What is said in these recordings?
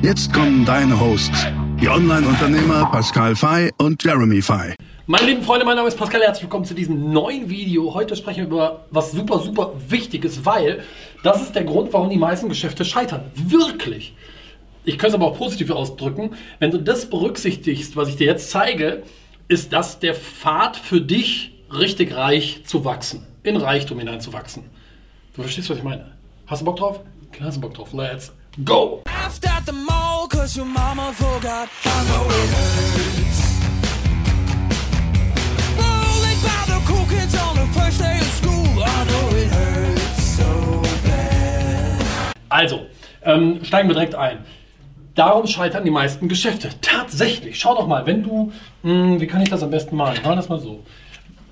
Jetzt kommen deine Hosts, die Online-Unternehmer Pascal Fay und Jeremy Fay. Meine lieben Freunde, mein Name ist Pascal, herzlich willkommen zu diesem neuen Video. Heute sprechen wir über was super, super Wichtiges, weil das ist der Grund, warum die meisten Geschäfte scheitern. Wirklich. Ich könnte es aber auch positiv ausdrücken. Wenn du das berücksichtigst, was ich dir jetzt zeige, ist das der Pfad für dich, richtig reich zu wachsen, in Reichtum hineinzuwachsen. Du verstehst, was ich meine? Hast du Bock drauf? Klar hast du Bock drauf. Let's go! Also, ähm, steigen wir direkt ein. Darum scheitern die meisten Geschäfte. Tatsächlich. Schau doch mal, wenn du, mh, hm, wie kann ich das am besten malen? Machen das mal so.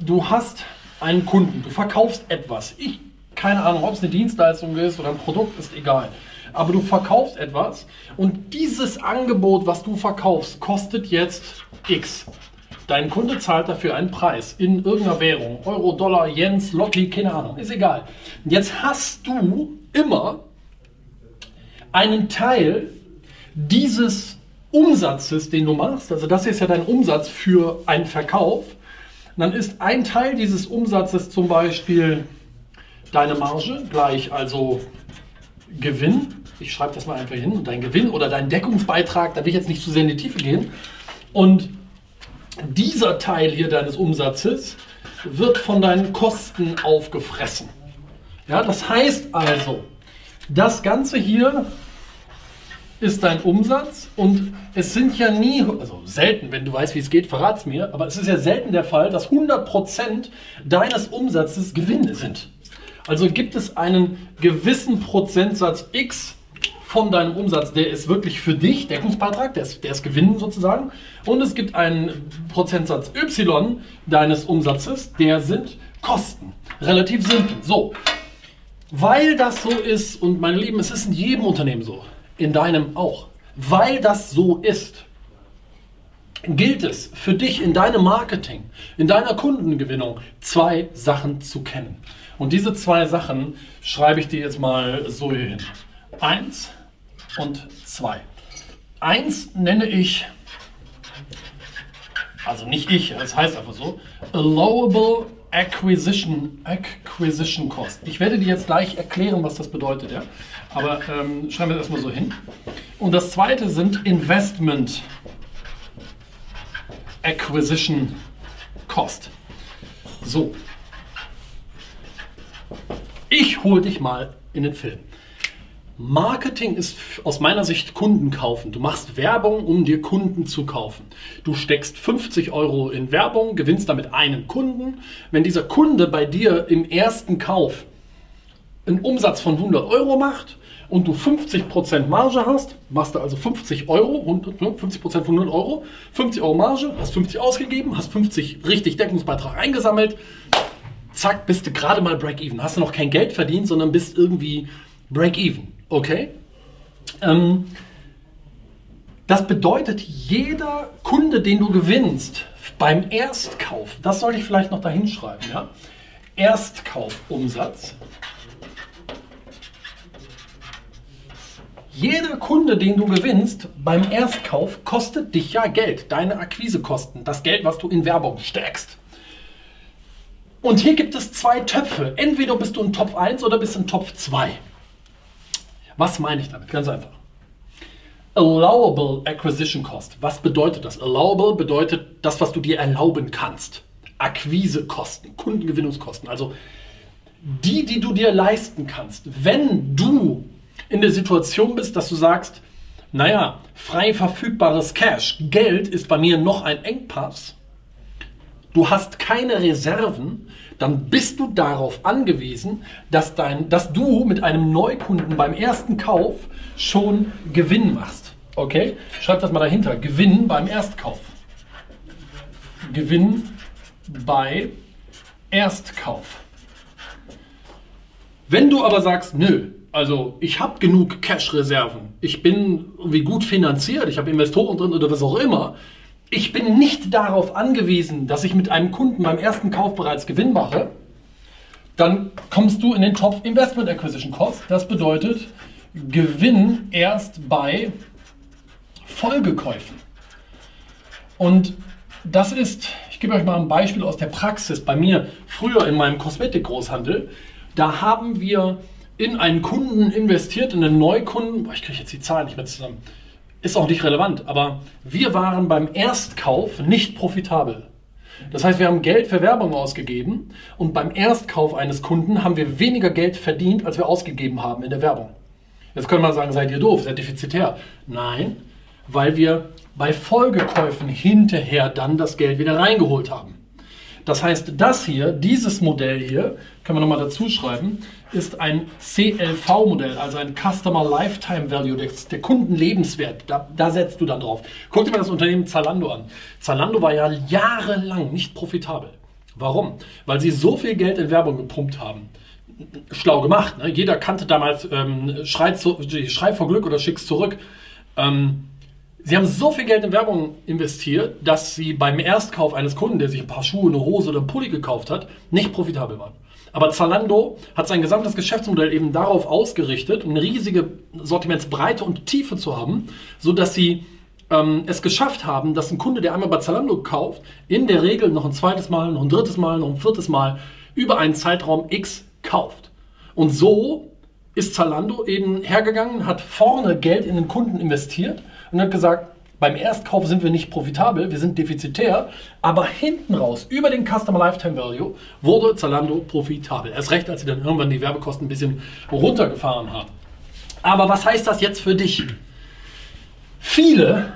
Du hast einen Kunden, du verkaufst etwas. Ich, keine Ahnung, ob es eine Dienstleistung ist oder ein Produkt, ist egal. Aber du verkaufst etwas und dieses Angebot, was du verkaufst, kostet jetzt X. Dein Kunde zahlt dafür einen Preis in irgendeiner Währung. Euro, Dollar, Jens, Lotti, keine Ahnung, ist egal. Jetzt hast du immer einen Teil dieses Umsatzes, den du machst, also das ist ja dein Umsatz für einen Verkauf, dann ist ein Teil dieses Umsatzes zum Beispiel deine Marge, gleich also Gewinn. Ich schreibe das mal einfach hin. Dein Gewinn oder dein Deckungsbeitrag, da will ich jetzt nicht zu sehr in die Tiefe gehen. Und dieser Teil hier deines Umsatzes wird von deinen Kosten aufgefressen. Ja, das heißt also, das Ganze hier ist dein Umsatz und es sind ja nie, also selten, wenn du weißt, wie es geht, verrat's mir, aber es ist ja selten der Fall, dass 100% deines Umsatzes Gewinne sind. Also gibt es einen gewissen Prozentsatz X von deinem Umsatz, der ist wirklich für dich, Deckungsbeitrag, der ist, der ist Gewinn sozusagen. Und es gibt einen Prozentsatz Y deines Umsatzes, der sind Kosten. Relativ simpel. So, weil das so ist, und meine Lieben, es ist in jedem Unternehmen so, in deinem auch. Weil das so ist, gilt es für dich in deinem Marketing, in deiner Kundengewinnung, zwei Sachen zu kennen. Und diese zwei Sachen schreibe ich dir jetzt mal so hin. Eins und zwei. Eins nenne ich, also nicht ich, das heißt einfach so, Allowable Acquisition, Acquisition Cost. Ich werde dir jetzt gleich erklären, was das bedeutet, ja. Aber ähm, schreiben wir das erstmal so hin. Und das zweite sind Investment Acquisition Cost. So. Ich hole dich mal in den Film. Marketing ist aus meiner Sicht Kunden kaufen. Du machst Werbung, um dir Kunden zu kaufen. Du steckst 50 Euro in Werbung, gewinnst damit einen Kunden. Wenn dieser Kunde bei dir im ersten Kauf einen Umsatz von 100 Euro macht und du 50% Marge hast, machst du also 50 Euro, 50% von 100 Euro, 50 Euro Marge, hast 50 ausgegeben, hast 50 richtig Deckungsbeitrag eingesammelt, zack, bist du gerade mal Break-Even. Hast du noch kein Geld verdient, sondern bist irgendwie Break-Even. Okay? Ähm, das bedeutet, jeder Kunde, den du gewinnst beim Erstkauf, das sollte ich vielleicht noch dahin schreiben, ja? Erstkaufumsatz. Jeder Kunde, den du gewinnst beim Erstkauf, kostet dich ja Geld, deine Akquisekosten, das Geld, was du in Werbung steckst. Und hier gibt es zwei Töpfe. Entweder bist du in Topf 1 oder bist in Topf 2. Was meine ich damit? Ganz einfach. Allowable Acquisition Cost. Was bedeutet das? Allowable bedeutet das, was du dir erlauben kannst. Akquisekosten, Kundengewinnungskosten. Also die, die du dir leisten kannst. Wenn du in der Situation bist, dass du sagst, naja, frei verfügbares Cash, Geld ist bei mir noch ein Engpass, du hast keine Reserven, dann bist du darauf angewiesen, dass, dein, dass du mit einem Neukunden beim ersten Kauf schon Gewinn machst. Okay, schreib das mal dahinter. Gewinn beim Erstkauf. Gewinn bei Erstkauf. Wenn du aber sagst, nö, also ich habe genug Cash-Reserven, ich bin irgendwie gut finanziert, ich habe Investoren drin oder was auch immer, ich bin nicht darauf angewiesen, dass ich mit einem Kunden beim ersten Kauf bereits Gewinn mache, dann kommst du in den Topf Investment Acquisition Cost. Das bedeutet Gewinn erst bei Folgekäufen. Und das ist, ich gebe euch mal ein Beispiel aus der Praxis. Bei mir früher in meinem Kosmetikgroßhandel, da haben wir in einen Kunden investiert, in einen Neukunden. Ich kriege jetzt die Zahlen nicht mehr zusammen. Ist auch nicht relevant, aber wir waren beim Erstkauf nicht profitabel. Das heißt, wir haben Geld für Werbung ausgegeben und beim Erstkauf eines Kunden haben wir weniger Geld verdient, als wir ausgegeben haben in der Werbung. Jetzt könnte man sagen, seid ihr doof, seid defizitär. Nein, weil wir bei Folgekäufen hinterher dann das Geld wieder reingeholt haben. Das heißt, das hier, dieses Modell hier, können wir nochmal dazu schreiben, ist ein CLV-Modell, also ein Customer Lifetime Value, der, der Kundenlebenswert. Da, da, setzt du dann drauf. Guck dir mal das Unternehmen Zalando an. Zalando war ja jahrelang nicht profitabel. Warum? Weil sie so viel Geld in Werbung gepumpt haben. Schlau gemacht. Ne? Jeder kannte damals ähm, Schrei, zu, Schrei vor Glück oder Schick's zurück. Ähm, Sie haben so viel Geld in Werbung investiert, dass sie beim Erstkauf eines Kunden, der sich ein paar Schuhe, eine Hose oder einen Pulli gekauft hat, nicht profitabel waren. Aber Zalando hat sein gesamtes Geschäftsmodell eben darauf ausgerichtet, eine riesige Sortimentsbreite und Tiefe zu haben, sodass sie ähm, es geschafft haben, dass ein Kunde, der einmal bei Zalando kauft, in der Regel noch ein zweites Mal, noch ein drittes Mal, noch ein viertes Mal über einen Zeitraum X kauft. Und so ist Zalando eben hergegangen, hat vorne Geld in den Kunden investiert und hat gesagt, beim Erstkauf sind wir nicht profitabel, wir sind defizitär, aber hinten raus, über den Customer Lifetime Value, wurde Zalando profitabel. Erst recht, als sie dann irgendwann die Werbekosten ein bisschen runtergefahren haben. Aber was heißt das jetzt für dich? Viele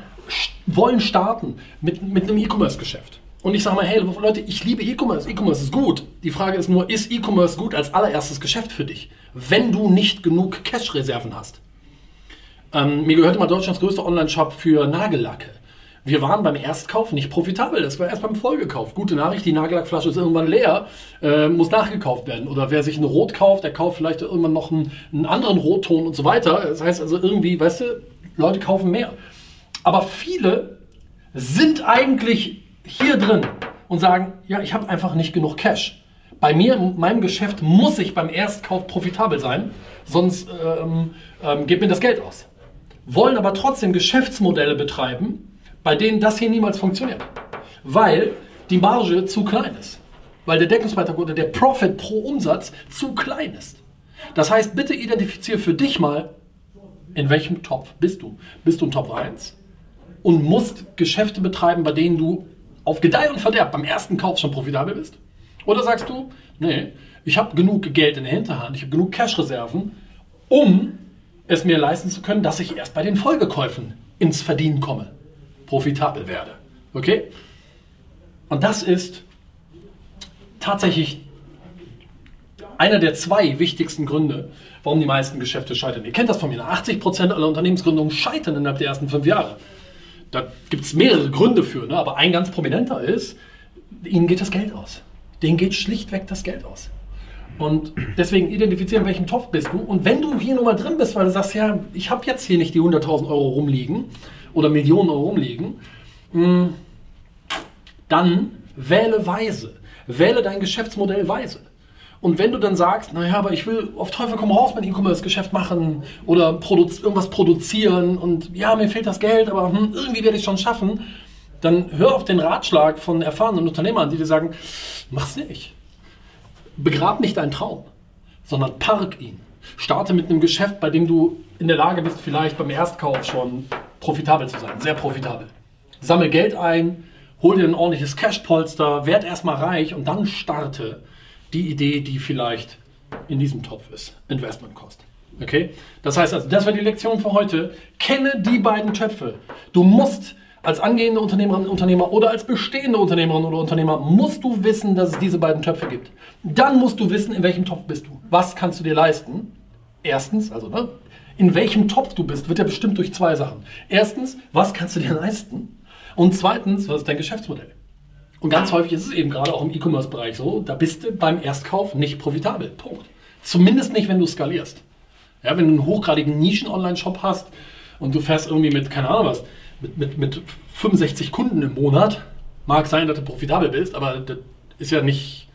wollen starten mit, mit einem E-Commerce-Geschäft. Und ich sage mal, hey Leute, ich liebe E-Commerce. E-Commerce ist gut. Die Frage ist nur, ist E-Commerce gut als allererstes Geschäft für dich, wenn du nicht genug Cash-Reserven hast? Ähm, mir gehört immer Deutschlands größter Online-Shop für Nagellacke. Wir waren beim Erstkauf nicht profitabel. Das war erst beim Folgekauf. Gute Nachricht, die Nagellackflasche ist irgendwann leer, äh, muss nachgekauft werden. Oder wer sich ein Rot kauft, der kauft vielleicht irgendwann noch einen, einen anderen Rotton und so weiter. Das heißt also irgendwie, weißt du, Leute kaufen mehr. Aber viele sind eigentlich hier drin und sagen, ja, ich habe einfach nicht genug Cash. Bei mir, in meinem Geschäft, muss ich beim Erstkauf profitabel sein, sonst ähm, ähm, geht mir das Geld aus wollen aber trotzdem Geschäftsmodelle betreiben, bei denen das hier niemals funktioniert. Weil die Marge zu klein ist. Weil der Deckungsbeitrag oder der Profit pro Umsatz zu klein ist. Das heißt, bitte identifiziere für dich mal, in welchem Topf bist du. Bist du in Top 1 und musst Geschäfte betreiben, bei denen du auf Gedeih und Verderb beim ersten Kauf schon profitabel bist? Oder sagst du, nee, ich habe genug Geld in der Hinterhand, ich habe genug Cash-Reserven, um es mir leisten zu können, dass ich erst bei den Folgekäufen ins Verdienen komme, profitabel werde. Okay? Und das ist tatsächlich einer der zwei wichtigsten Gründe, warum die meisten Geschäfte scheitern. Ihr kennt das von mir. 80% aller Unternehmensgründungen scheitern innerhalb der ersten fünf Jahre. Da gibt es mehrere Gründe für, ne? aber ein ganz prominenter ist, ihnen geht das Geld aus. Denen geht schlichtweg das Geld aus. Und deswegen identifizieren, welchem Topf bist du. Und wenn du hier nur mal drin bist, weil du sagst, ja, ich habe jetzt hier nicht die 100.000 Euro rumliegen oder Millionen Euro rumliegen, hm, dann wähle weise. Wähle dein Geschäftsmodell weise. Und wenn du dann sagst, naja, aber ich will auf Teufel komm raus mein E-Commerce-Geschäft machen oder produz irgendwas produzieren und ja, mir fehlt das Geld, aber hm, irgendwie werde ich es schon schaffen, dann hör auf den Ratschlag von erfahrenen Unternehmern, die dir sagen, mach's nicht begrab nicht deinen Traum, sondern park ihn. Starte mit einem Geschäft, bei dem du in der Lage bist, vielleicht beim Erstkauf schon profitabel zu sein, sehr profitabel. Sammel Geld ein, hol dir ein ordentliches Cashpolster, werd erstmal reich und dann starte die Idee, die vielleicht in diesem Topf ist. Investment Cost. Okay? Das heißt also, das war die Lektion für heute. Kenne die beiden Töpfe. Du musst als angehende Unternehmerin, Unternehmer oder als bestehende Unternehmerin oder Unternehmer musst du wissen, dass es diese beiden Töpfe gibt. Dann musst du wissen, in welchem Topf bist du. Was kannst du dir leisten? Erstens, also ne, in welchem Topf du bist, wird ja bestimmt durch zwei Sachen. Erstens, was kannst du dir leisten? Und zweitens, was ist dein Geschäftsmodell? Und ganz häufig ist es eben gerade auch im E-Commerce-Bereich so, da bist du beim Erstkauf nicht profitabel. Punkt. Zumindest nicht, wenn du skalierst. Ja, wenn du einen hochgradigen Nischen-Online-Shop hast und du fährst irgendwie mit, keine Ahnung was, mit, mit, mit 65 Kunden im Monat, mag sein, dass du profitabel bist, aber das ist ja nicht,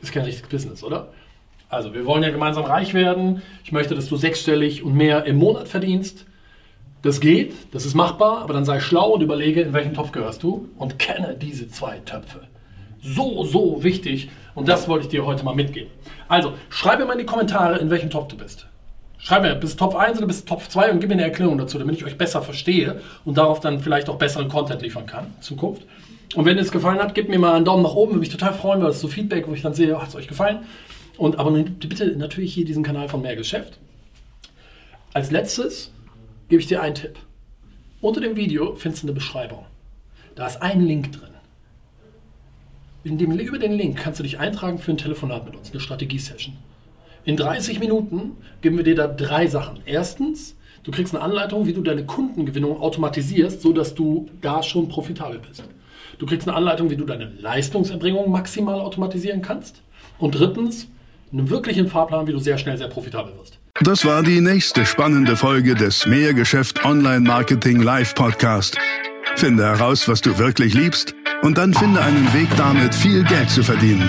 ist kein richtiges Business, oder? Also, wir wollen ja gemeinsam reich werden. Ich möchte, dass du sechsstellig und mehr im Monat verdienst. Das geht, das ist machbar, aber dann sei schlau und überlege, in welchen Topf gehörst du und kenne diese zwei Töpfe. So, so wichtig und das wollte ich dir heute mal mitgeben. Also, schreibe mal in die Kommentare, in welchem Topf du bist. Schreib mir, bist du Top 1 oder bist du Top 2 und gib mir eine Erklärung dazu, damit ich euch besser verstehe und darauf dann vielleicht auch besseren Content liefern kann in Zukunft. Und wenn es gefallen hat, gebt mir mal einen Daumen nach oben, würde mich total freuen, weil das ist so Feedback, wo ich dann sehe, hat es euch gefallen. Und abonniert bitte natürlich hier diesen Kanal von Mehr Geschäft. Als letztes gebe ich dir einen Tipp. Unter dem Video findest du eine Beschreibung. Da ist ein Link drin. In dem, über den Link kannst du dich eintragen für ein Telefonat mit uns, eine Strategie-Session. In 30 Minuten geben wir dir da drei Sachen. Erstens, du kriegst eine Anleitung, wie du deine Kundengewinnung automatisierst, sodass du da schon profitabel bist. Du kriegst eine Anleitung, wie du deine Leistungserbringung maximal automatisieren kannst. Und drittens, einen wirklichen Fahrplan, wie du sehr schnell sehr profitabel wirst. Das war die nächste spannende Folge des Mehrgeschäft Online Marketing Live Podcast. Finde heraus, was du wirklich liebst und dann finde einen Weg damit, viel Geld zu verdienen.